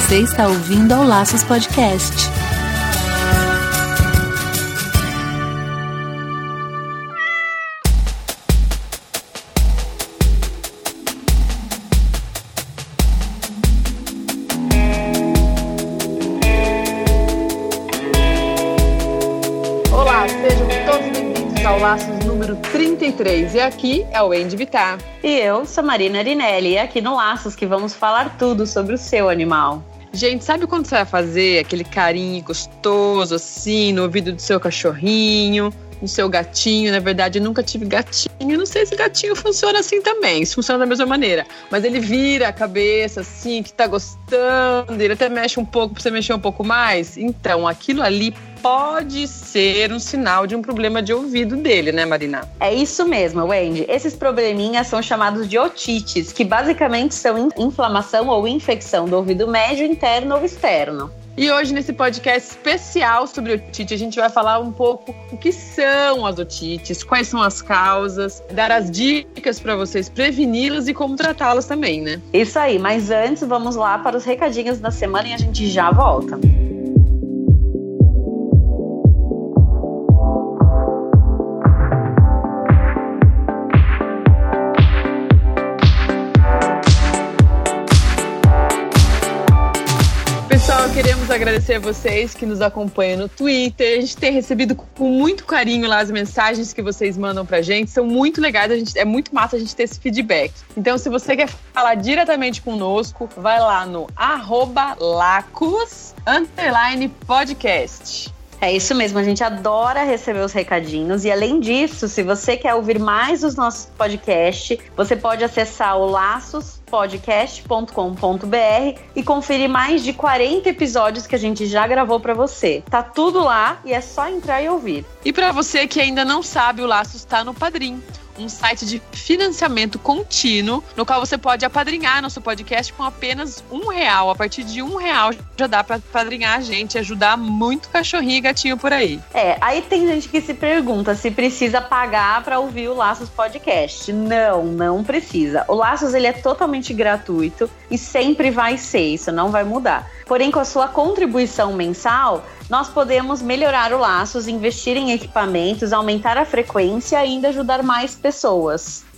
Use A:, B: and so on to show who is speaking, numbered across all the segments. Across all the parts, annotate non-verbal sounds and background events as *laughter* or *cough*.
A: Você está ouvindo ao Laços Podcast.
B: Olá, sejam todos bem-vindos ao Laços número 33. E aqui é o Andy Vitar.
C: E eu sou Marina Arinelli, e aqui no Laços que vamos falar tudo sobre o seu animal.
B: Gente, sabe quando você vai fazer aquele carinho gostoso assim no ouvido do seu cachorrinho, no seu gatinho? Na verdade, eu nunca tive gatinho. Não sei se gatinho funciona assim também, se funciona da mesma maneira. Mas ele vira a cabeça assim, que tá gostando, ele até mexe um pouco pra você mexer um pouco mais. Então, aquilo ali pode ser um sinal de um problema de ouvido dele, né, Marina?
C: É isso mesmo, Wendy. Esses probleminhas são chamados de otites, que basicamente são inflamação ou infecção do ouvido médio, interno ou externo.
B: E hoje, nesse podcast especial sobre otite, a gente vai falar um pouco o que são as otites, quais são as causas, dar as dicas para vocês preveni-las e como tratá-las também, né?
C: Isso aí, mas antes vamos lá para os recadinhos da semana e a gente já volta.
B: Pessoal, queremos agradecer a vocês que nos acompanham no Twitter. A gente tem recebido com muito carinho lá as mensagens que vocês mandam pra gente. São muito legais, a gente, é muito massa a gente ter esse feedback. Então, se você quer falar diretamente conosco, vai lá no arroba lacos podcast.
C: É isso mesmo, a gente adora receber os recadinhos e além disso, se você quer ouvir mais dos nossos podcasts, você pode acessar o laçospodcast.com.br e conferir mais de 40 episódios que a gente já gravou para você. Tá tudo lá e é só entrar e ouvir.
B: E para você que ainda não sabe, o Laços está no Padrim um site de financiamento contínuo, no qual você pode apadrinhar nosso podcast com apenas um real. A partir de um real já dá para apadrinhar a gente, ajudar muito cachorrinho e gatinho por aí.
C: É, aí tem gente que se pergunta se precisa pagar para ouvir o Laços Podcast. Não, não precisa. O Laços ele é totalmente gratuito e sempre vai ser, isso não vai mudar. Porém, com a sua contribuição mensal, nós podemos melhorar o Laços, investir em equipamentos, aumentar a frequência e ainda ajudar mais pessoas.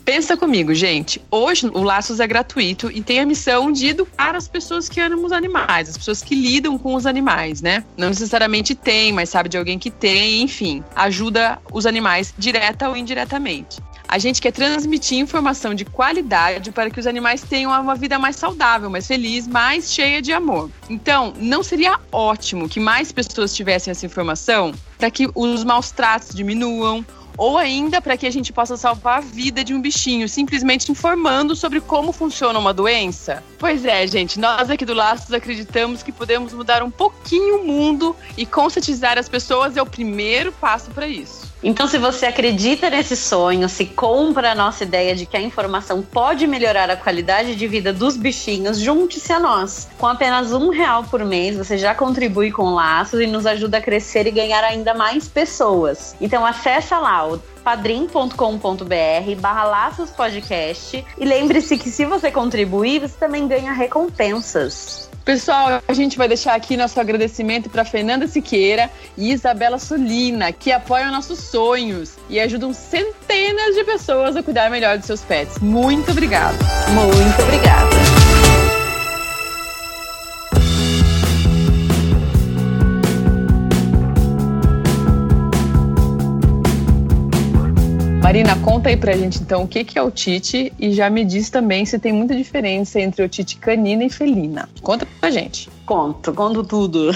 B: Pensa comigo, gente. Hoje o Laços é gratuito e tem a missão de educar as pessoas que amam os animais, as pessoas que lidam com os animais, né? Não necessariamente tem, mas sabe de alguém que tem, enfim, ajuda os animais direta ou indiretamente. A gente quer transmitir informação de qualidade para que os animais tenham uma vida mais saudável, mais feliz, mais cheia de amor. Então, não seria ótimo que mais pessoas tivessem essa informação para que os maus tratos diminuam, ou ainda para que a gente possa salvar a vida de um bichinho, simplesmente informando sobre como funciona uma doença? Pois é, gente, nós aqui do Laços acreditamos que podemos mudar um pouquinho o mundo e conscientizar as pessoas é o primeiro passo para isso.
C: Então, se você acredita nesse sonho, se compra a nossa ideia de que a informação pode melhorar a qualidade de vida dos bichinhos, junte-se a nós. Com apenas um real por mês, você já contribui com laços e nos ajuda a crescer e ganhar ainda mais pessoas. Então, acessa lá o padrim.com.br barra laços podcast e lembre-se que se você contribuir, você também ganha recompensas.
B: Pessoal, a gente vai deixar aqui nosso agradecimento para Fernanda Siqueira e Isabela Solina, que apoiam nossos sonhos e ajudam centenas de pessoas a cuidar melhor dos seus pets. Muito obrigada.
C: Muito obrigada.
B: Marina, conta aí pra gente então o que, que é otite e já me diz também se tem muita diferença entre otite canina e felina. Conta pra gente.
C: Conto, conto tudo.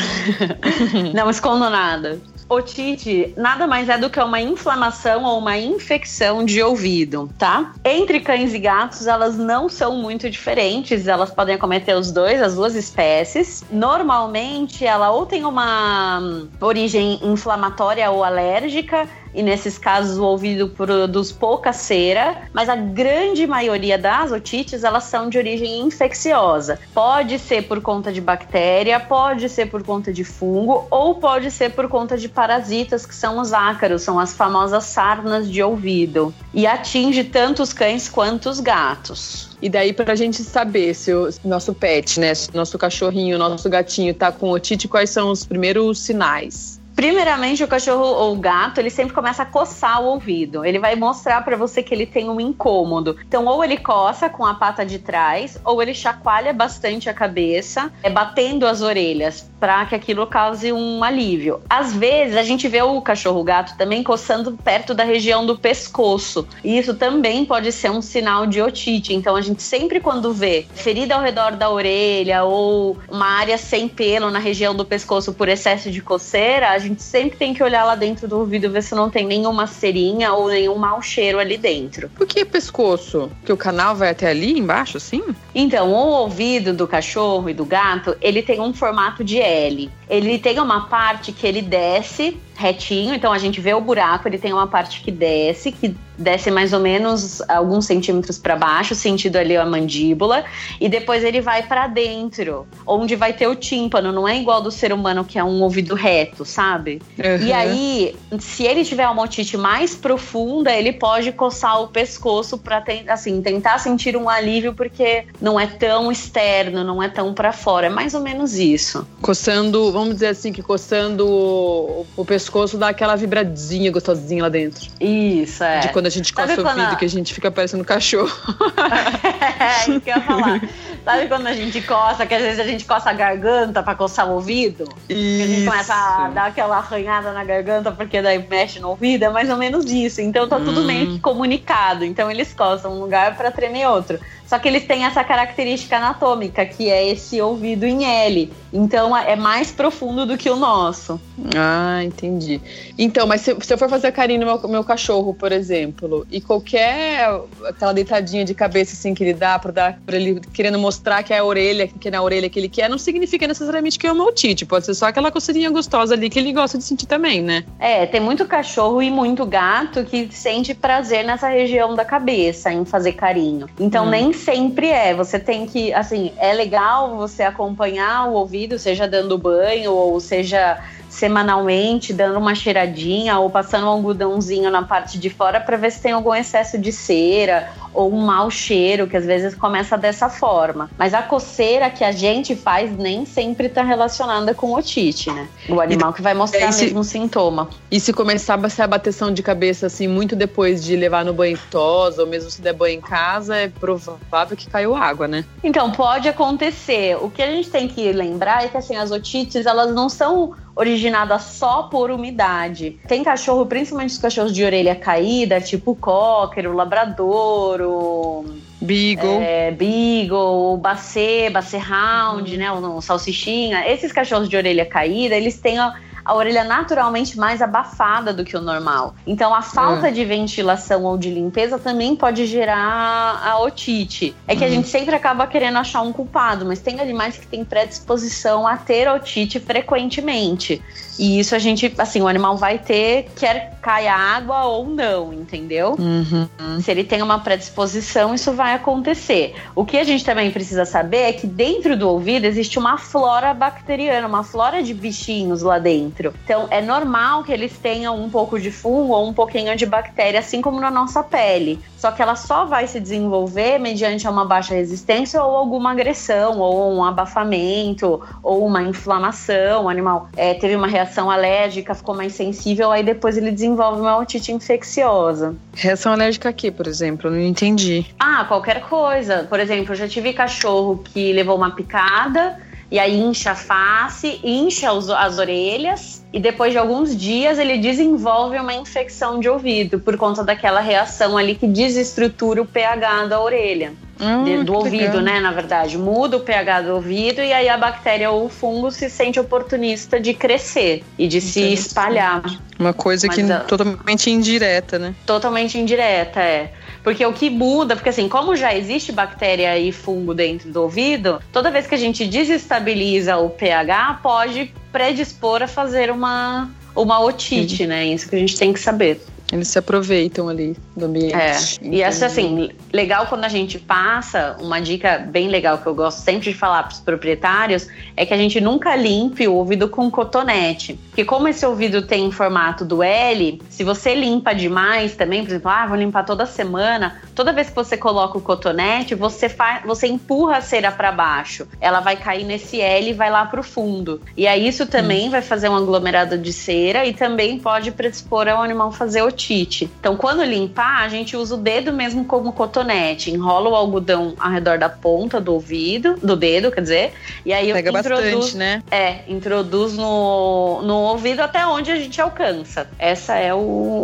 C: *laughs* Não escondo nada. Otite nada mais é do que uma inflamação ou uma infecção de ouvido, tá? Entre cães e gatos, elas não são muito diferentes, elas podem acometer os dois, as duas espécies. Normalmente, ela ou tem uma origem inflamatória ou alérgica, e nesses casos o ouvido produz pouca cera, mas a grande maioria das otites elas são de origem infecciosa. Pode ser por conta de bactéria, pode ser por conta de fungo ou pode ser por conta de parasitas que são os ácaros, são as famosas sarnas de ouvido e atinge tanto os cães quanto os gatos.
B: E daí, para a gente saber se o nosso pet, né, nosso cachorrinho, nosso gatinho tá com otite, quais são os primeiros sinais?
C: Primeiramente, o cachorro ou o gato, ele sempre começa a coçar o ouvido. Ele vai mostrar para você que ele tem um incômodo. Então, ou ele coça com a pata de trás, ou ele chacoalha bastante a cabeça, é batendo as orelhas para que aquilo cause um alívio. Às vezes, a gente vê o cachorro gato também coçando perto da região do pescoço. E isso também pode ser um sinal de otite. Então, a gente sempre quando vê ferida ao redor da orelha ou uma área sem pelo na região do pescoço por excesso de coceira, a gente sempre tem que olhar lá dentro do ouvido, ver se não tem nenhuma cerinha ou nenhum mau cheiro ali dentro.
B: Por que pescoço? Que o canal vai até ali embaixo, assim?
C: Então, o ouvido do cachorro e do gato, ele tem um formato de L. Ele tem uma parte que ele desce retinho, então a gente vê o buraco, ele tem uma parte que desce, que desce mais ou menos alguns centímetros para baixo, sentido ali a mandíbula, e depois ele vai para dentro, onde vai ter o tímpano, não é igual do ser humano que é um ouvido reto, sabe? Uhum. E aí, se ele tiver uma otite mais profunda, ele pode coçar o pescoço para assim, tentar sentir um alívio porque não é tão externo, não é tão para fora, é mais ou menos isso.
B: Coçando, vamos dizer assim que coçando o, o pescoço pescoço dá aquela vibradinha gostosinha lá dentro.
C: Isso, é.
B: De quando a gente coça o ouvido, que a gente fica parecendo um cachorro. *laughs*
C: é, isso que eu ia falar. Sabe quando a gente coça, que às vezes a gente coça a garganta pra coçar o ouvido? Isso. Que a gente começa a dar aquela arranhada na garganta porque daí mexe no ouvido, é mais ou menos isso. Então tá tudo hum. meio que comunicado. Então eles coçam um lugar para tremer outro. Só que eles têm essa característica anatômica, que é esse ouvido em L. Então é mais profundo do que o nosso.
B: Ah, entendi. Então, mas se, se eu for fazer carinho no meu, meu, cachorro, por exemplo, e qualquer aquela deitadinha de cabeça assim que ele dá para dar para ele querendo mostrar que é a orelha, que é na orelha que ele quer, não significa necessariamente que é uma otite. Pode ser só aquela coceirinha gostosa ali que ele gosta de sentir também, né?
C: É, tem muito cachorro e muito gato que sente prazer nessa região da cabeça em fazer carinho. Então hum. nem sempre é. Você tem que, assim, é legal você acompanhar o ouvido, seja dando banho ou seja semanalmente, dando uma cheiradinha ou passando um algodãozinho na parte de fora para ver se tem algum excesso de cera ou um mau cheiro, que às vezes começa dessa forma. Mas a coceira que a gente faz nem sempre está relacionada com otite, né? O animal que vai mostrar o mesmo sintoma.
B: E se começar a ser a bateção de cabeça assim muito depois de levar no banho tosa, ou mesmo se der banho em casa, é provável que caiu água, né?
C: Então, pode acontecer. O que a gente tem que lembrar é que assim, as otites, elas não são originada só por umidade. Tem cachorro, principalmente os cachorros de orelha caída, tipo o cocker, o labrador, o
B: Beagle.
C: É, Beagle, o Basset, Basset Hound, uhum. né, o, o salsichinha. Esses cachorros de orelha caída, eles têm a, a orelha naturalmente mais abafada do que o normal. Então, a falta é. de ventilação ou de limpeza também pode gerar a otite. É que uhum. a gente sempre acaba querendo achar um culpado, mas tem animais que têm predisposição a ter otite frequentemente. E isso a gente, assim, o animal vai ter, quer cair água ou não, entendeu?
B: Uhum.
C: Se ele tem uma predisposição, isso vai acontecer. O que a gente também precisa saber é que dentro do ouvido existe uma flora bacteriana, uma flora de bichinhos lá dentro. Então é normal que eles tenham um pouco de fungo ou um pouquinho de bactéria, assim como na nossa pele. Só que ela só vai se desenvolver mediante uma baixa resistência ou alguma agressão, ou um abafamento, ou uma inflamação. O animal é, teve uma reação alérgica, ficou mais sensível, aí depois ele desenvolve uma otite infecciosa.
B: Reação alérgica aqui, por exemplo? Não entendi.
C: Ah, qualquer coisa. Por exemplo, eu já tive cachorro que levou uma picada e aí incha a face, incha as orelhas e depois de alguns dias ele desenvolve uma infecção de ouvido por conta daquela reação ali que desestrutura o pH da orelha. Hum, do ouvido, legal. né? Na verdade, muda o pH do ouvido e aí a bactéria ou o fungo se sente oportunista de crescer e de se espalhar.
B: Uma coisa Mas, que uh, totalmente indireta, né?
C: Totalmente indireta, é. Porque o que muda, porque assim, como já existe bactéria e fungo dentro do ouvido, toda vez que a gente desestabiliza o pH, pode predispor a fazer uma uma otite, uhum. né? Isso que a gente tem que saber.
B: Eles se aproveitam ali do ambiente.
C: É. E essa, assim, legal quando a gente passa, uma dica bem legal que eu gosto sempre de falar para os proprietários é que a gente nunca limpe o ouvido com cotonete. Porque como esse ouvido tem formato do L, se você limpa demais também, por exemplo, ah, vou limpar toda semana, toda vez que você coloca o cotonete, você faz, você empurra a cera para baixo. Ela vai cair nesse L e vai lá para o fundo. E aí isso também hum. vai fazer um aglomerado de cera e também pode predispor ao animal fazer o otite. Então, quando limpar, a gente usa o dedo mesmo como cotonete, enrola o algodão ao redor da ponta do ouvido, do dedo, quer dizer, e aí
B: Pega eu introduz, bastante, né?
C: É, introduz no, no ouvido até onde a gente alcança. Essa é o,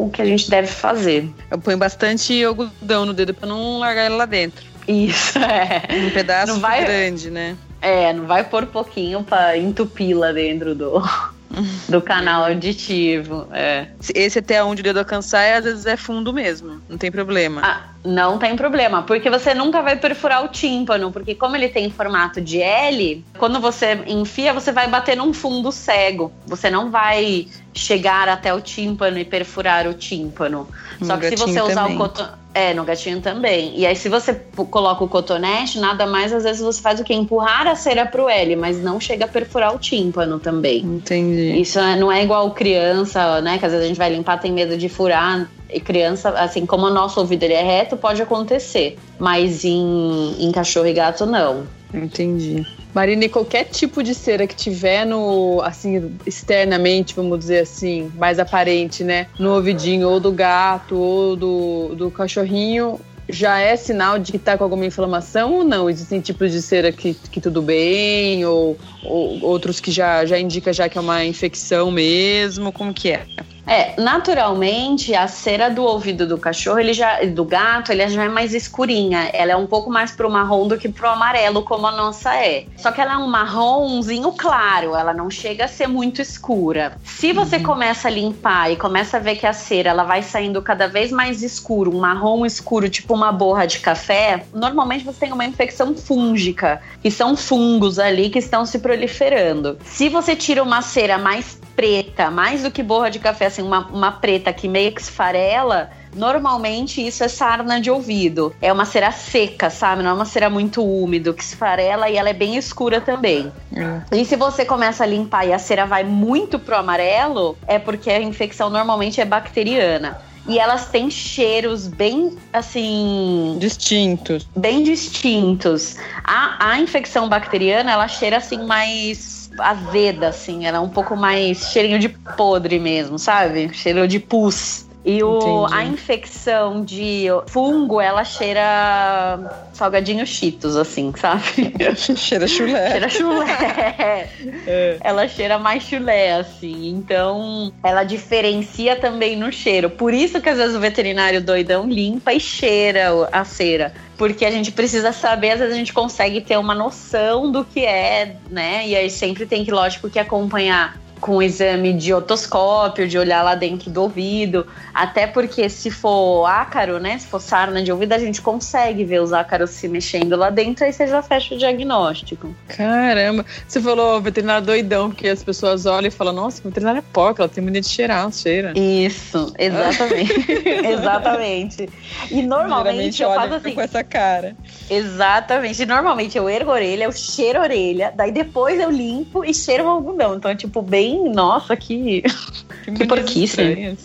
C: o que a gente deve fazer.
B: Eu ponho bastante algodão no dedo para não largar ele lá dentro.
C: Isso, *laughs* é.
B: Um pedaço vai, grande, né?
C: É, não vai pôr pouquinho para entupir lá dentro do, *laughs* do canal auditivo. É.
B: Esse até onde o dedo alcançar, é, às vezes é fundo mesmo, não tem problema.
C: Ah, não tem problema, porque você nunca vai perfurar o tímpano, porque como ele tem formato de L, quando você enfia, você vai bater num fundo cego. Você não vai chegar até o tímpano e perfurar o tímpano. No Só que se você usar também. o cotonete. É, no gatinho também. E aí, se você coloca o cotonete, nada mais, às vezes você faz o que? Empurrar a cera pro L, mas não chega a perfurar o tímpano também.
B: Entendi.
C: Isso é, não é igual criança, né? Que às vezes a gente vai limpar, tem medo de furar. Criança, assim, como o nosso ouvido ele é reto, pode acontecer. Mas em, em cachorro e gato, não.
B: Entendi. Marina, e qualquer tipo de cera que tiver no, assim, externamente, vamos dizer assim, mais aparente, né? No ouvidinho ou do gato ou do, do cachorrinho, já é sinal de que está com alguma inflamação ou não? Existem tipos de cera que, que tudo bem, ou, ou outros que já, já indica já que é uma infecção mesmo? Como que é?
C: É, naturalmente a cera do ouvido do cachorro, ele já, do gato, ele já é mais escurinha. Ela é um pouco mais pro marrom do que pro amarelo, como a nossa é. Só que ela é um marronzinho claro, ela não chega a ser muito escura. Se você uhum. começa a limpar e começa a ver que a cera ela vai saindo cada vez mais escuro, um marrom escuro, tipo uma borra de café, normalmente você tem uma infecção fúngica, que são fungos ali que estão se proliferando. Se você tira uma cera mais preta, mais do que borra de café, assim, uma, uma preta que meio que esfarela, Normalmente isso é sarna de ouvido. É uma cera seca, sabe? Não é uma cera muito úmido, que esfarela e ela é bem escura também. É. E se você começa a limpar e a cera vai muito pro amarelo, é porque a infecção normalmente é bacteriana. E elas têm cheiros bem assim.
B: Distintos.
C: Bem distintos. A, a infecção bacteriana, ela cheira assim mais azeda, assim. Ela é um pouco mais cheirinho de podre mesmo, sabe? Cheiro de pus. E o, a infecção de fungo, ela cheira salgadinho cheetos, assim, sabe? *laughs*
B: cheira chulé.
C: Cheira chulé. *laughs* é. Ela cheira mais chulé, assim. Então, ela diferencia também no cheiro. Por isso que às vezes o veterinário doidão limpa e cheira a cera porque a gente precisa saber, às vezes a gente consegue ter uma noção do que é, né? E aí sempre tem que, lógico, que acompanhar com exame de otoscópio, de olhar lá dentro do ouvido. Até porque se for ácaro, né? Se for sarna de ouvido, a gente consegue ver os ácaros se mexendo lá dentro, aí você já fecha o diagnóstico.
B: Caramba! Você falou veterinário doidão, porque as pessoas olham e falam, nossa, que veterinária é porca, ela tem mania de cheirar, cheira.
C: Isso, exatamente. *laughs* exatamente. E normalmente eu faço assim.
B: Com essa cara.
C: Exatamente. Normalmente eu ergo a orelha, eu cheiro a orelha, daí depois eu limpo e cheiro o algodão. Então é tipo bem nossa, que. *laughs* Que, que porquice.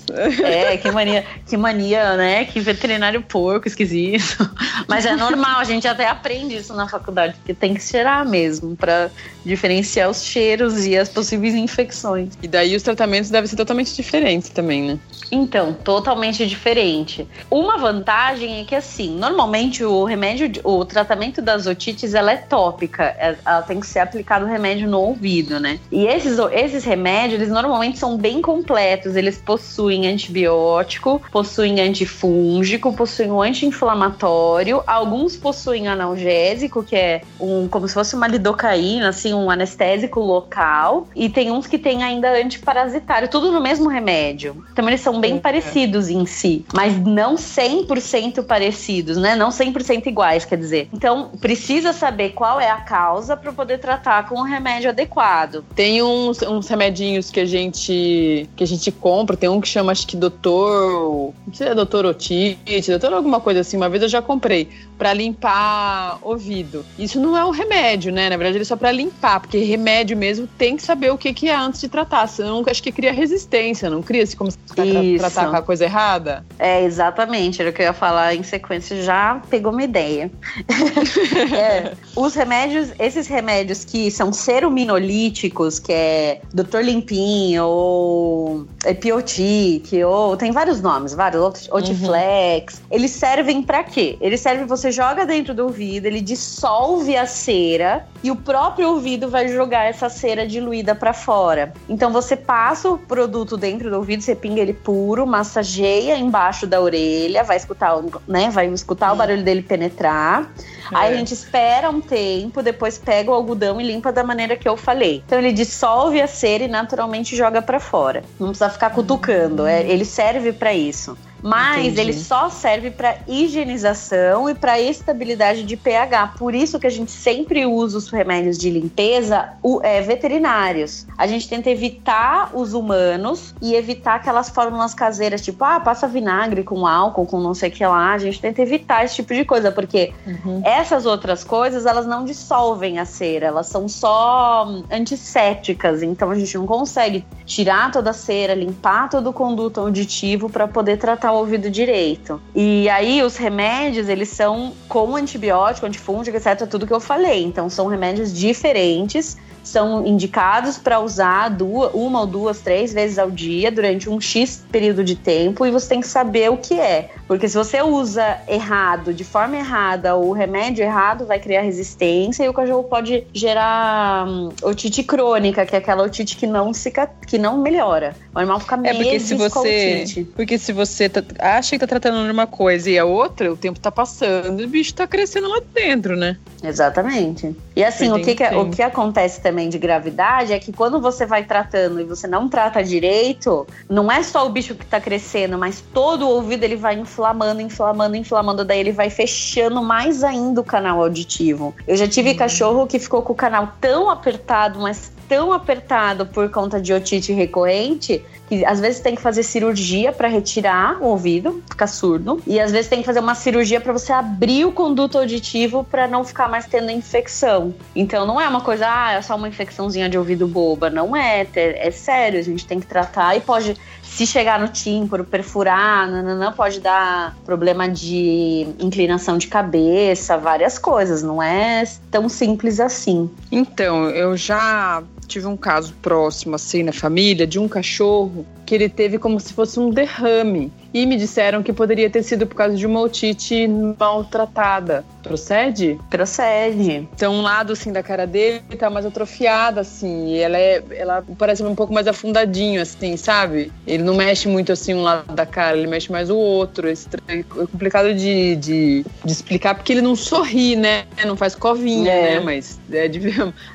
C: É, que mania, que mania, né? Que veterinário porco, esquisito. Mas é normal, a gente até aprende isso na faculdade, porque tem que cheirar mesmo, para diferenciar os cheiros e as possíveis infecções.
B: E daí os tratamentos devem ser totalmente diferentes também, né?
C: Então, totalmente diferente. Uma vantagem é que, assim, normalmente o remédio, o tratamento das otites, ela é tópica. É, ela tem que ser aplicado o remédio no ouvido, né? E esses, esses remédios, eles normalmente são bem completos. Eles possuem antibiótico, possuem antifúngico, possuem um anti-inflamatório. Alguns possuem analgésico, que é um como se fosse uma lidocaína, assim, um anestésico local. E tem uns que tem ainda antiparasitário, tudo no mesmo remédio. Então eles são bem é. parecidos em si, mas não 100% parecidos, né? Não 100% iguais, quer dizer. Então precisa saber qual é a causa para poder tratar com o remédio adequado.
B: Tem uns, uns remedinhos que a gente que a gente compra. Tem um que chama, acho que doutor. Não sei se é doutor otite, doutor alguma coisa assim. Uma vez eu já comprei para limpar ouvido. Isso não é um remédio, né? Na verdade, ele é só para limpar, porque remédio mesmo tem que saber o que, que é antes de tratar. Senão, acho que cria resistência, não cria? Se começar a tratar com a coisa errada.
C: É, exatamente. Era o que eu ia falar em sequência, já pegou uma ideia. *laughs* é, os remédios, esses remédios que são seruminolíticos, que é Dr. Limpinho, ou Epiotic, ou tem vários nomes, vários, Otiflex, uhum. eles servem para quê? Eles servem você você joga dentro do ouvido, ele dissolve a cera e o próprio ouvido vai jogar essa cera diluída para fora. Então você passa o produto dentro do ouvido, você pinga ele puro, massageia embaixo da orelha, vai escutar, né, vai escutar o barulho dele penetrar. É. Aí a gente espera um tempo, depois pega o algodão e limpa da maneira que eu falei. Então ele dissolve a cera e naturalmente joga para fora. Não precisa ficar cutucando, é, ele serve para isso. Mas Entendi. ele só serve para higienização e para estabilidade de pH. Por isso que a gente sempre usa os remédios de limpeza o, é, veterinários. A gente tenta evitar os humanos e evitar aquelas fórmulas caseiras, tipo, ah, passa vinagre com álcool, com não sei o que lá. A gente tenta evitar esse tipo de coisa, porque uhum. essas outras coisas, elas não dissolvem a cera, elas são só antissépticas. Então a gente não consegue tirar toda a cera, limpar todo o conduto auditivo para poder tratar o ouvido direito. E aí os remédios, eles são com antibiótico, antifúngico, etc, tudo que eu falei. Então são remédios diferentes são indicados para usar duas, uma ou duas, três vezes ao dia durante um X período de tempo e você tem que saber o que é. Porque se você usa errado, de forma errada, o remédio errado vai criar resistência e o cachorro pode gerar hum, otite crônica, que é aquela otite que não, cica, que não melhora. O animal fica meio
B: é porque se você Porque se você tá, acha que tá tratando de uma coisa e a outra, o tempo tá passando e o bicho tá crescendo lá dentro, né?
C: Exatamente. E assim, o que, que, o que acontece também de gravidade é que quando você vai tratando e você não trata direito, não é só o bicho que tá crescendo, mas todo o ouvido ele vai inflamando, inflamando, inflamando, daí ele vai fechando mais ainda o canal auditivo. Eu já tive uhum. cachorro que ficou com o canal tão apertado, mas tão apertado por conta de otite recorrente que às vezes tem que fazer cirurgia para retirar o ouvido, ficar surdo, e às vezes tem que fazer uma cirurgia para você abrir o conduto auditivo para não ficar mais tendo infecção. Então não é uma coisa, ah, é só uma infecçãozinha de ouvido boba, não é, é sério, a gente tem que tratar e pode se chegar no tímpano, perfurar, não pode dar problema de inclinação de cabeça, várias coisas, não é tão simples assim.
B: Então, eu já tive um caso próximo, assim, na família, de um cachorro que ele teve como se fosse um derrame. E me disseram que poderia ter sido por causa de uma otite maltratada. Procede?
C: Procede.
B: Então, um lado, assim, da cara dele tá mais atrofiada, assim. E ela, é, ela parece um pouco mais afundadinho, assim, sabe? Ele não mexe muito, assim, um lado da cara, ele mexe mais o outro. É, é complicado de, de, de explicar, porque ele não sorri, né? Não faz covinha, é. né? Mas, é de,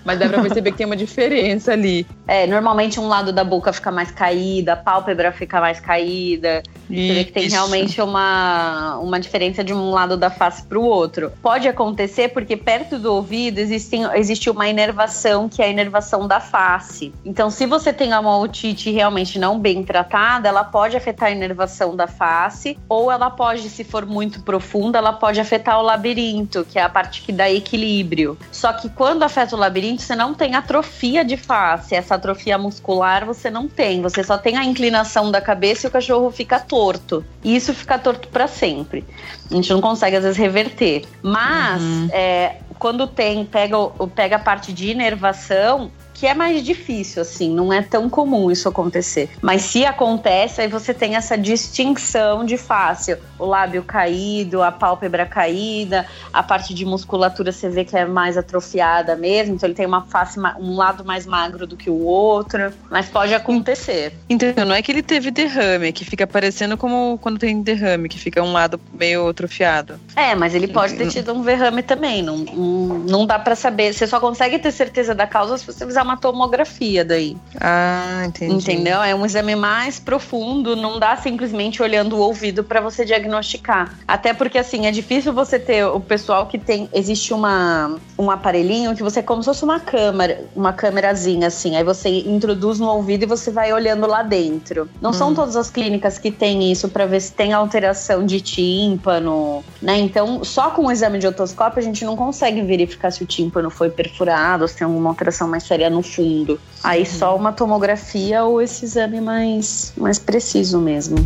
B: mas dá pra perceber que tem uma diferença ali.
C: É, normalmente um lado da boca fica mais caída, pálpebra fica mais caída. Isso. Você vê que tem realmente uma, uma diferença de um lado da face para o outro. Pode acontecer porque perto do ouvido existe, existe uma inervação que é a inervação da face. Então, se você tem uma otite realmente não bem tratada, ela pode afetar a inervação da face, ou ela pode, se for muito profunda, ela pode afetar o labirinto, que é a parte que dá equilíbrio. Só que quando afeta o labirinto, você não tem atrofia de face. Essa atrofia muscular você não tem. Você só tem a inclinação da cabeça e o cachorro fica torto. E isso fica torto para sempre. A gente não consegue, às vezes, reverter. Mas, uhum. é, quando tem, pega, pega a parte de inervação, que é mais difícil, assim, não é tão comum isso acontecer. Mas se acontece, aí você tem essa distinção de fácil. O lábio caído, a pálpebra caída, a parte de musculatura você vê que é mais atrofiada mesmo, então ele tem uma face, um lado mais magro do que o outro, mas pode acontecer.
B: Então, não é que ele teve derrame, que fica parecendo como quando tem derrame, que fica um lado meio atrofiado.
C: É, mas ele pode ter tido um derrame também, não, não, não dá para saber. Você só consegue ter certeza da causa se você usar uma tomografia daí.
B: Ah, entendi.
C: Entendeu? É um exame mais profundo, não dá simplesmente olhando o ouvido para você diagnosticar. Até porque, assim, é difícil você ter o pessoal que tem. Existe uma, um aparelhinho que você é como se fosse uma câmera, uma câmerazinha, assim. Aí você introduz no ouvido e você vai olhando lá dentro. Não hum. são todas as clínicas que têm isso para ver se tem alteração de tímpano, né? Então, só com o exame de otoscópio a gente não consegue verificar se o tímpano foi perfurado, se tem alguma alteração mais séria no fundo. Aí só uma tomografia ou esse exame mais, mais preciso mesmo.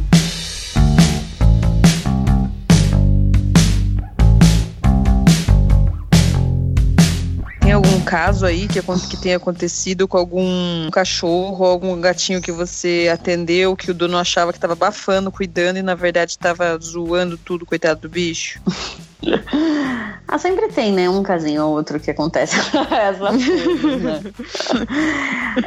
B: Tem algum caso aí que, que tenha acontecido com algum cachorro ou algum gatinho que você atendeu que o dono achava que estava abafando, cuidando e na verdade estava zoando tudo, coitado do bicho? *laughs*
C: Ah, sempre tem, né? Um casinho ou outro que acontece *laughs* essas coisas, né?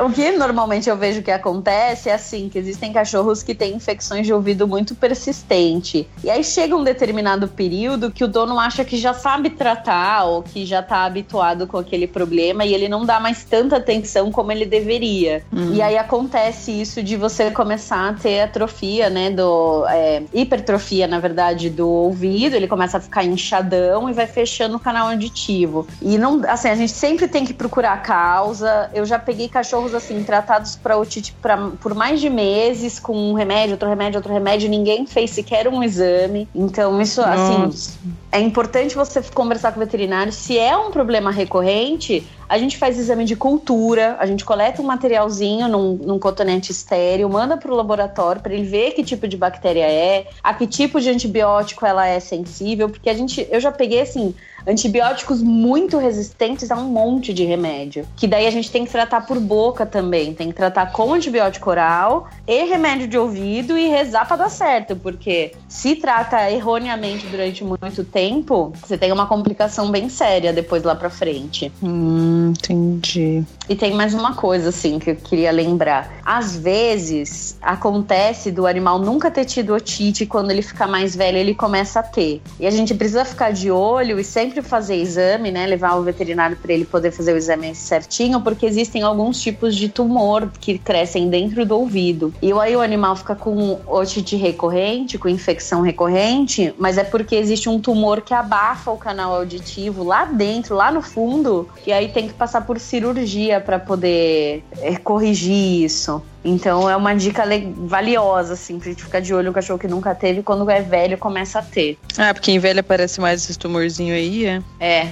C: o que normalmente eu vejo que acontece é assim, que existem cachorros que têm infecções de ouvido muito persistente. E aí chega um determinado período que o dono acha que já sabe tratar ou que já tá habituado com aquele problema e ele não dá mais tanta atenção como ele deveria. Uhum. E aí acontece isso de você começar a ter atrofia, né? Do é, hipertrofia, na verdade, do ouvido. Ele começa a ficar inchadão e vai fechando o canal auditivo. E não, assim, a gente sempre tem que procurar a causa. Eu já peguei cachorros assim tratados para otite pra, por mais de meses com um remédio, outro remédio, outro remédio, ninguém fez sequer um exame. Então isso assim, Nossa. assim, é importante você conversar com o veterinário. Se é um problema recorrente, a gente faz exame de cultura, a gente coleta um materialzinho num, num cotonete estéreo, manda para o laboratório para ele ver que tipo de bactéria é, a que tipo de antibiótico ela é sensível, porque a gente, eu já peguei assim, antibióticos muito resistentes a um monte de remédio. Que daí a gente tem que tratar por boca também. Tem que tratar com antibiótico oral e remédio de ouvido e rezar para dar certo. Porque se trata erroneamente durante muito tempo, você tem uma complicação bem séria depois lá pra frente.
B: Hum, entendi.
C: E tem mais uma coisa, assim, que eu queria lembrar. Às vezes, acontece do animal nunca ter tido otite, quando ele fica mais velho, ele começa a ter. E a gente precisa ficar de olho e sempre sempre fazer exame, né? Levar o veterinário para ele poder fazer o exame certinho, porque existem alguns tipos de tumor que crescem dentro do ouvido. E aí o animal fica com otite recorrente, com infecção recorrente, mas é porque existe um tumor que abafa o canal auditivo lá dentro, lá no fundo, e aí tem que passar por cirurgia para poder é, corrigir isso. Então é uma dica valiosa, assim, pra gente ficar de olho no cachorro que nunca teve, quando é velho começa a ter.
B: Ah, porque em velho aparece mais esses tumorzinhos aí, é?
C: É.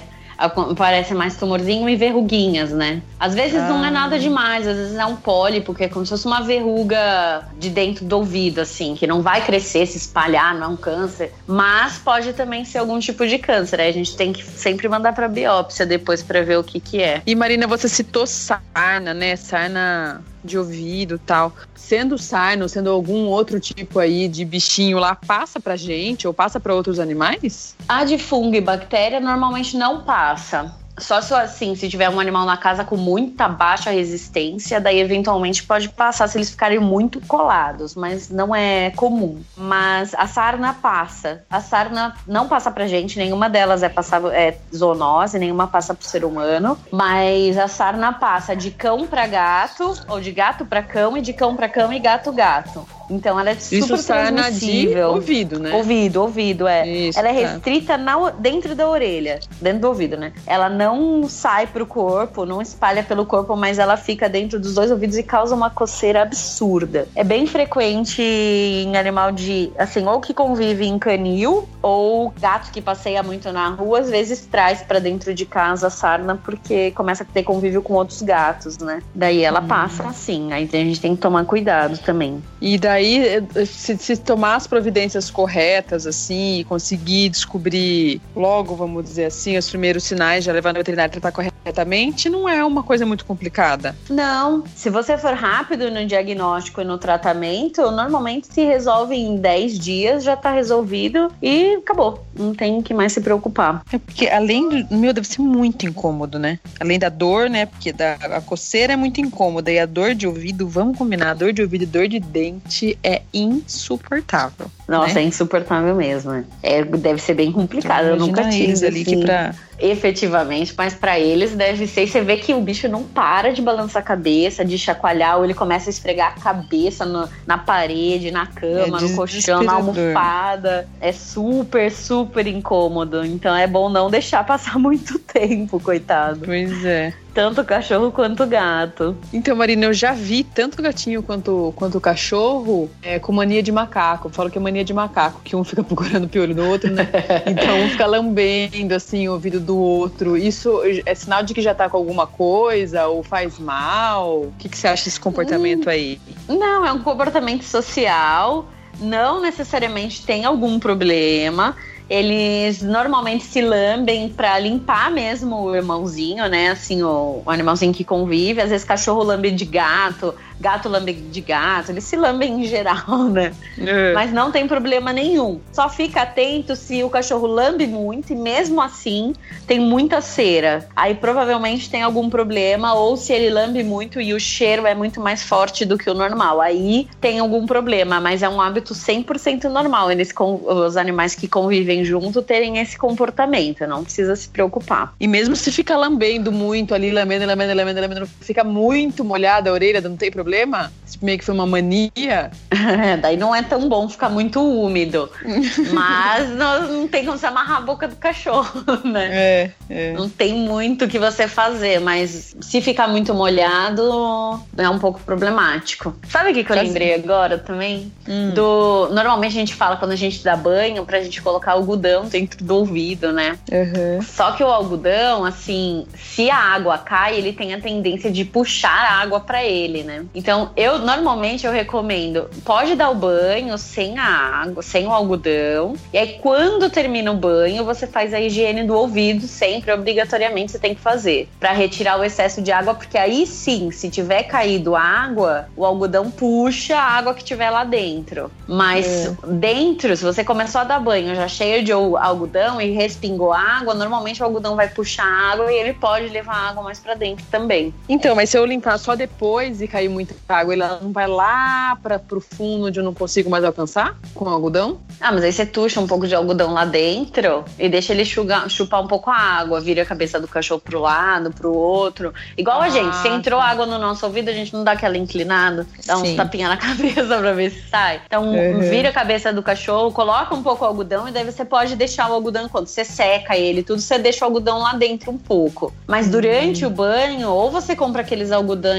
C: Parece mais tumorzinho e verruguinhas, né? Às vezes ah. não é nada ah. demais, às vezes é um pólipo, que é como se fosse uma verruga de dentro do ouvido, assim, que não vai crescer, se espalhar, não é um câncer. Mas pode também ser algum tipo de câncer. Aí a gente tem que sempre mandar pra biópsia depois pra ver o que que é.
B: E Marina, você citou sarna, né? Sarna de ouvido tal, sendo sarno, sendo algum outro tipo aí de bichinho lá, passa pra gente ou passa para outros animais?
C: A de fungo e bactéria normalmente não passa. Só se assim, se tiver um animal na casa com muita baixa resistência, daí eventualmente pode passar se eles ficarem muito colados, mas não é comum. Mas a sarna passa. A sarna não passa pra gente, nenhuma delas é passar é zoonose, nenhuma passa pro ser humano, mas a sarna passa de cão para gato, ou de gato para cão e de cão para cão e gato gato. Então ela é super Isso transmissível.
B: De ouvido, né?
C: Ouvido, ouvido, é. Isso, ela é tá. restrita na, dentro da orelha, dentro do ouvido, né? Ela não sai pro corpo, não espalha pelo corpo, mas ela fica dentro dos dois ouvidos e causa uma coceira absurda. É bem frequente em animal de, assim, ou que convive em canil, ou gato que passeia muito na rua, às vezes traz para dentro de casa a sarna porque começa a ter convívio com outros gatos, né? Daí ela hum. passa assim, aí a gente tem que tomar cuidado também.
B: E daí aí, se, se, tomar as providências corretas, assim, e conseguir descobrir logo, vamos dizer assim, os primeiros sinais, já levando o veterinário a tratar corretamente, não é uma coisa muito complicada.
C: Não. Se você for rápido no diagnóstico e no tratamento, normalmente se resolve em 10 dias, já tá resolvido e acabou. Não tem que mais se preocupar.
B: É porque além do. Meu, deve ser muito incômodo, né? Além da dor, né? Porque da, a coceira é muito incômoda. E a dor de ouvido, vamos combinar, a dor de ouvido e dor de dente é insuportável.
C: Nossa,
B: né?
C: é insuportável mesmo. É, deve ser bem complicado. Então, eu nunca tive.
B: ali assim. que pra
C: efetivamente, mas para eles deve ser. E você vê que o bicho não para de balançar a cabeça, de chacoalhar, ou ele começa a esfregar a cabeça no, na parede, na cama, é no colchão, na almofada. É super, super incômodo. Então é bom não deixar passar *laughs* muito tempo, coitado.
B: Pois é
C: tanto cachorro quanto gato.
B: Então, Marina, eu já vi tanto gatinho quanto, quanto cachorro é, com mania de macaco. Eu falo que é mania de macaco, que um fica *laughs* procurando o piolho do outro, né? *laughs* Então um fica lambendo assim o ouvido do outro. Isso é sinal de que já tá com alguma coisa ou faz mal? O que, que você acha desse comportamento hum, aí?
C: Não, é um comportamento social. Não necessariamente tem algum problema. Eles normalmente se lambem para limpar mesmo o irmãozinho, né? Assim, o, o animalzinho que convive. Às vezes cachorro lambe de gato gato lambe de gato, eles se lambem em geral, né? É. Mas não tem problema nenhum. Só fica atento se o cachorro lambe muito e mesmo assim tem muita cera. Aí provavelmente tem algum problema ou se ele lambe muito e o cheiro é muito mais forte do que o normal. Aí tem algum problema, mas é um hábito 100% normal. Eles os animais que convivem junto terem esse comportamento, não precisa se preocupar.
B: E mesmo se fica lambendo muito ali, lambendo, lambendo, lambendo, lambendo, fica muito molhada a orelha, não tem problema problema? Isso meio que foi uma mania?
C: É, *laughs* daí não é tão bom ficar muito úmido. *laughs* Mas não, não, tem como você amarrar a boca do cachorro, *laughs* né?
B: É, é.
C: Não tem muito o que você fazer, mas se ficar muito molhado, é um pouco problemático. Sabe o que, que eu lembrei agora também? Hum. Do. Normalmente a gente fala quando a gente dá banho pra gente colocar algodão dentro do ouvido, né?
B: Uhum.
C: Só que o algodão, assim, se a água cai, ele tem a tendência de puxar a água para ele, né? Então, eu normalmente eu recomendo, pode dar o banho sem a água, sem o algodão. E aí, quando termina o banho, você faz a higiene do ouvido, sempre, obrigatoriamente, você tem que fazer. para retirar o excesso de água, porque aí sim, se tiver caído água, o algodão puxa a água que tiver lá dentro. Mas é. dentro, se você começou a dar banho já cheio de algodão e respingou água, normalmente o algodão vai puxar água e ele pode levar água mais para dentro também.
B: Então, mas se eu limpar só depois e cair muito água, ela não vai lá para pro fundo onde eu não consigo mais alcançar com o algodão?
C: Ah, mas aí você tuxa um pouco de algodão lá dentro e deixa ele chugar, chupar um pouco a água, vira a cabeça do cachorro pro lado, pro outro. Igual ah, a gente, se entrou água no nosso ouvido, a gente não dá aquela inclinada, dá uns tapinha na *laughs* cabeça pra ver se sai. Então, uhum. vira a cabeça do cachorro, coloca um pouco o algodão e daí você pode deixar o algodão quando você seca ele, tudo você deixa o algodão lá dentro um pouco. Mas durante uhum. o banho, ou você compra aqueles algodão,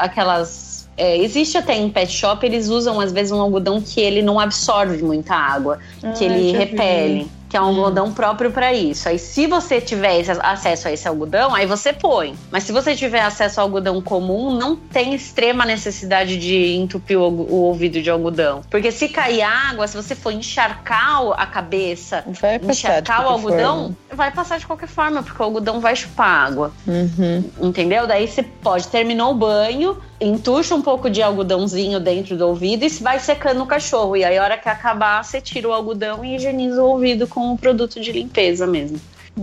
C: aquelas é, existe até em pet shop, eles usam às vezes um algodão que ele não absorve muita água, ah, que ele repele. Vi que é um algodão próprio para isso. Aí, se você tiver acesso a esse algodão, aí você põe. Mas se você tiver acesso ao algodão comum, não tem extrema necessidade de entupir o, o ouvido de algodão. Porque se cair água, se você for encharcar a cabeça, vai encharcar o algodão, forma. vai passar de qualquer forma, porque o algodão vai chupar água.
B: Uhum.
C: Entendeu? Daí você pode, terminou o banho, entuxa um pouco de algodãozinho dentro do ouvido e vai secando o cachorro. E aí, a hora que acabar, você tira o algodão e higieniza o ouvido com um produto de limpeza mesmo.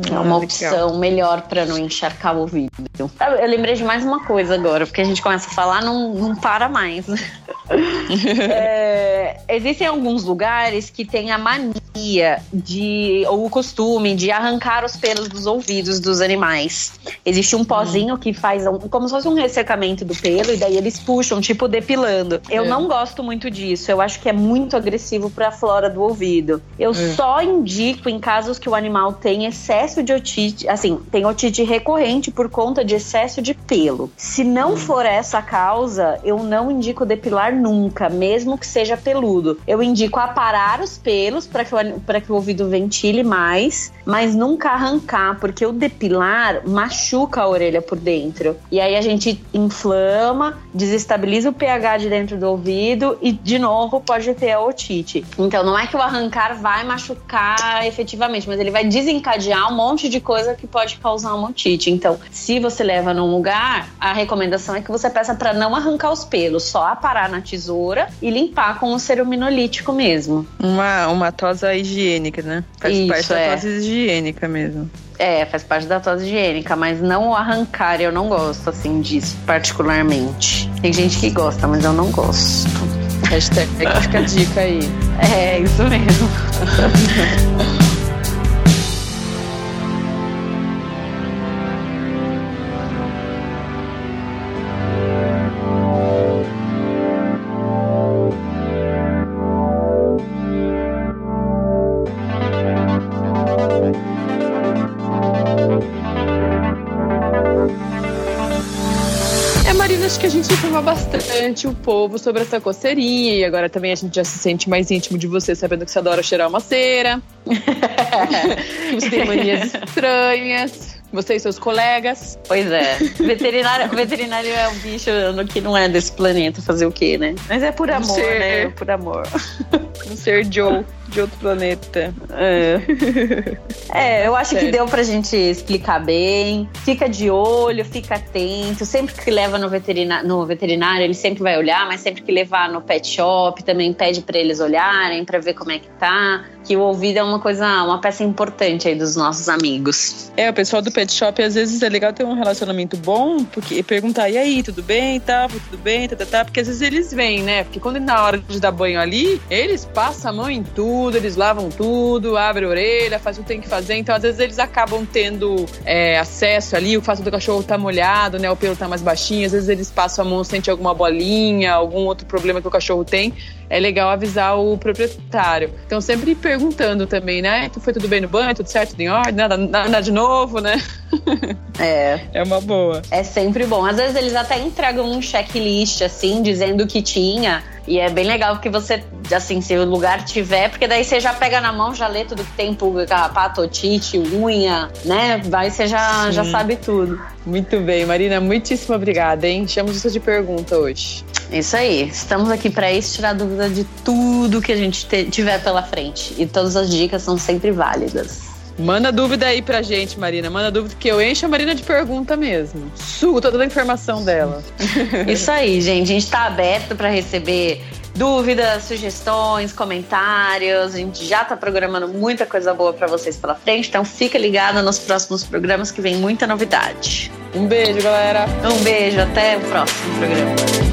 C: É uma opção melhor para não encharcar o ouvido. Eu lembrei de mais uma coisa agora, porque a gente começa a falar, não, não para mais. *laughs* é, existem alguns lugares que têm a mania de, ou o costume de arrancar os pelos dos ouvidos dos animais. Existe um pozinho hum. que faz um, como se fosse um ressecamento do pelo, e daí eles puxam, tipo depilando. Eu é. não gosto muito disso, eu acho que é muito agressivo para a flora do ouvido. Eu é. só indico em casos que o animal tem excesso excesso de otite, assim, tem otite recorrente por conta de excesso de pelo. Se não hum. for essa a causa, eu não indico depilar nunca, mesmo que seja peludo. Eu indico aparar os pelos para que, o, que o ouvido ventile mais, mas nunca arrancar, porque o depilar machuca a orelha por dentro. E aí a gente inflama, desestabiliza o pH de dentro do ouvido e, de novo, pode ter a otite. Então, não é que o arrancar vai machucar efetivamente, mas ele vai desencadear um monte de coisa que pode causar uma otite. Então, se você leva num lugar, a recomendação é que você peça para não arrancar os pelos, só aparar na tesoura e limpar com o ceruminolítico mesmo.
B: Uma, uma tosa higiênica, né? Faz Isso, parte é. da tosa higiênica mesmo.
C: É, faz parte da tosa higiênica, mas não o arrancar, eu não gosto assim disso, particularmente. Tem gente que gosta, mas eu não gosto.
B: Hashtag fica a dica aí.
C: É, isso mesmo. *laughs*
B: informa bastante o povo sobre essa coceirinha. E agora também a gente já se sente mais íntimo de você, sabendo que você adora cheirar uma cera. *laughs* você tem manias estranhas. Você e seus colegas.
C: Pois é. Veterinário, veterinário é um bicho que não é desse planeta, fazer o quê, né? Mas é por amor, ser, né? Por amor.
B: Um ser Joe de outro planeta.
C: É, *laughs* é eu acho que deu pra gente explicar bem. Fica de olho, fica atento. Sempre que leva no veterinário, no veterinário, ele sempre vai olhar, mas sempre que levar no pet shop, também pede para eles olharem, para ver como é que tá. Que o ouvido é uma coisa, uma peça importante aí dos nossos amigos.
B: É, o pessoal do pet shop, às vezes é legal ter um relacionamento bom, porque perguntar, e aí, tudo bem, tá? Tudo bem, tá, tá, tá? Porque às vezes eles vêm, né? Porque quando na hora de dar banho ali, eles passam a mão em tudo tudo, eles lavam tudo, abrem a orelha, faz o que tem que fazer. Então, às vezes, eles acabam tendo é, acesso ali, o fato do cachorro tá molhado, né? O pelo tá mais baixinho, às vezes eles passam a mão, sente alguma bolinha, algum outro problema que o cachorro tem. É legal avisar o proprietário. Então, sempre perguntando também, né? Foi tudo bem no banho, tudo certo, tudo em ordem, nada, nada de novo, né? *laughs*
C: É.
B: É uma boa.
C: É sempre bom. Às vezes eles até entregam um checklist, assim, dizendo que tinha. E é bem legal que você, assim, se o lugar tiver, porque daí você já pega na mão, já lê tudo que tem pulga, carrapato, otite, unha, né? Vai, você já, já sabe tudo.
B: Muito bem, Marina, muitíssimo obrigada, hein? Chamamos isso de pergunta hoje.
C: Isso aí. Estamos aqui para isso, tirar dúvida de tudo que a gente tiver pela frente. E todas as dicas são sempre válidas.
B: Manda dúvida aí pra gente, Marina. Manda dúvida que eu encho a Marina de pergunta mesmo. Sugo toda a informação dela. *laughs*
C: Isso aí, gente. A gente tá aberto para receber dúvidas, sugestões, comentários. A gente já tá programando muita coisa boa para vocês pela frente, então fica ligado nos próximos programas que vem muita novidade.
B: Um beijo, galera.
C: Um beijo, até o próximo programa.